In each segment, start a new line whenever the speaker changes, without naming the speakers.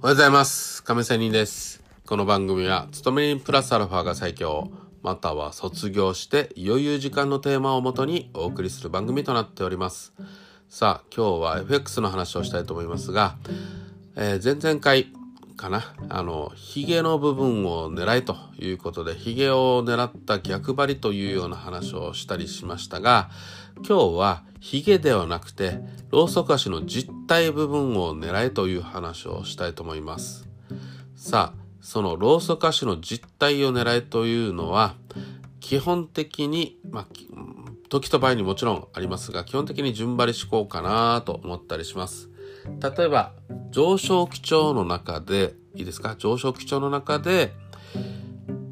おはようございます。亀仙人です。この番組は、勤め人プラスアルファが最強、または卒業して余裕時間のテーマをもとにお送りする番組となっております。さあ、今日は FX の話をしたいと思いますが、えー前々回かな、あの、ヒゲの部分を狙いということで、ヒゲを狙った逆張りというような話をしたりしましたが、今日はヒゲではなくて、ローソク足の実体部分を狙えという話をしたいと思います。さあ、そのローソク足の実体を狙えというのは、基本的に、まあ、時と場合にもちろんありますが、基本的に順張り思考かなと思ったりします。例えば、上昇基調の中で、いいですか？上昇基調の中で、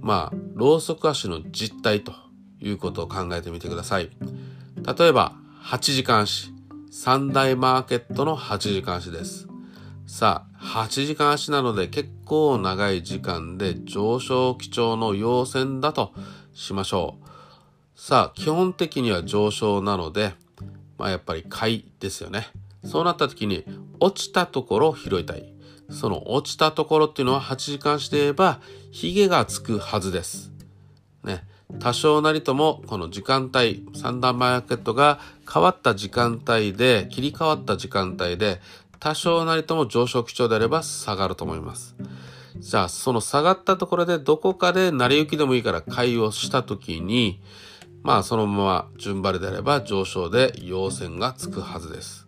まあ、ローソク足の実態ということを考えてみてください。例えば、8時間足。三大マーケットの8時間足です。さあ、8時間足なので結構長い時間で上昇基調の陽線だとしましょう。さあ、基本的には上昇なので、まあやっぱり買いですよね。そうなった時に、落ちたところを拾いたい。その落ちたところっていうのは8時間足で言えば、ヒゲがつくはずです。ね。多少なりともこの時間帯、三段マーケットが変わった時間帯で、切り替わった時間帯で、多少なりとも上昇基調であれば下がると思います。じゃあ、その下がったところでどこかで成り行きでもいいから買いをしたときに、まあそのまま順張りであれば上昇で陽線がつくはずです。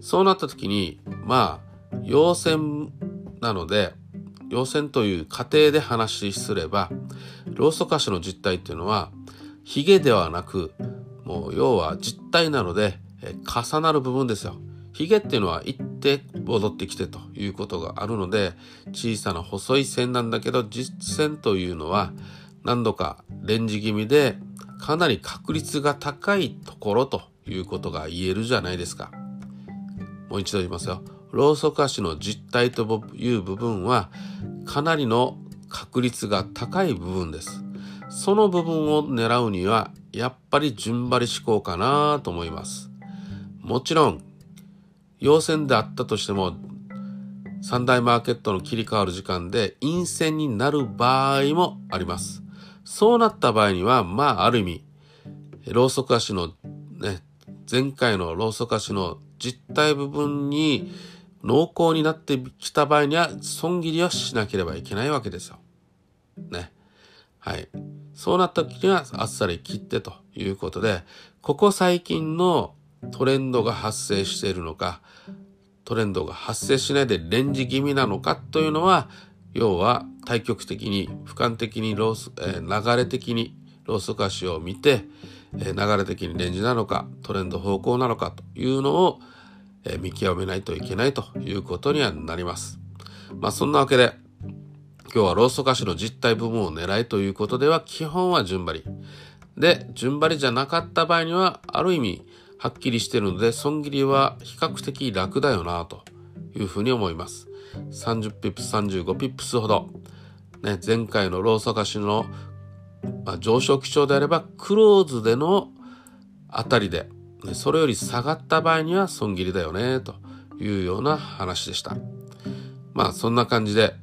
そうなったときに、まあ、陽線なので、陽線という過程で話しすれば、ローソク足の実態っていうのは、ヒゲではなく、もう要は実体なので、重なる部分ですよ。ヒゲっていうのは行って戻ってきてということがあるので、小さな細い線なんだけど、実線というのは何度かレンジ気味で、かなり確率が高いところということが言えるじゃないですか。もう一度言いますよ。ローソク足の実態という部分はかなりの確率が高い部分です。その部分を狙うにはやっぱり順張り思考かなと思います。もちろん、陽線であったとしても三大マーケットの切り替わる時間で陰線になる場合もあります。そうなった場合には、まあある意味、ローソク足のね、前回のローソク足の実体部分に濃厚になってきた場合には損切りはしなければいけないわけですよ。ね。はい。そうなった時にはあっさり切ってということで、ここ最近のトレンドが発生しているのか、トレンドが発生しないでレンジ気味なのかというのは、要は対極的に、俯瞰的にロース、えー流れ的にローソク足を見て、流れ的にレンジなのか、トレンド方向なのかというのを、見極めないといけないということにはなります。まあそんなわけで、今日はローソク足の実体部分を狙えということでは、基本は順張り。で、順張りじゃなかった場合には、ある意味、はっきりしてるので、損切りは比較的楽だよな、というふうに思います。30ピップス、35ピップスほど。ね、前回のローソク足の、まあ、上昇基調であれば、クローズでのあたりで、それより下がった場合には損切りだよね、というような話でした。まあ、そんな感じで、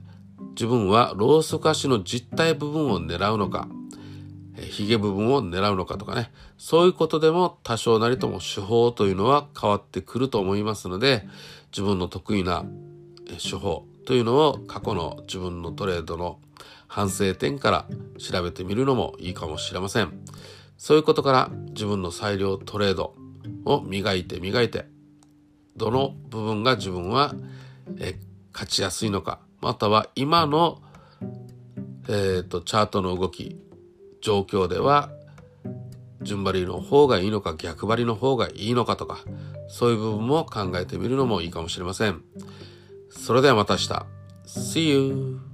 自分はローソク足の実体部分を狙うのか、えーヒゲ部分を狙うのかとかね、そういうことでも多少なりとも手法というのは変わってくると思いますので、自分の得意な手法というのを過去の自分のトレードの反省点から調べてみるのもいいかもしれません。そういうことから自分の裁量トレードを磨いて磨いて、どの部分が自分は、え勝ちやすいのか、または今の、えー、とチャートの動き、状況では順張りの方がいいのか逆張りの方がいいのかとか、そういう部分も考えてみるのもいいかもしれません。それではまた明日。See you!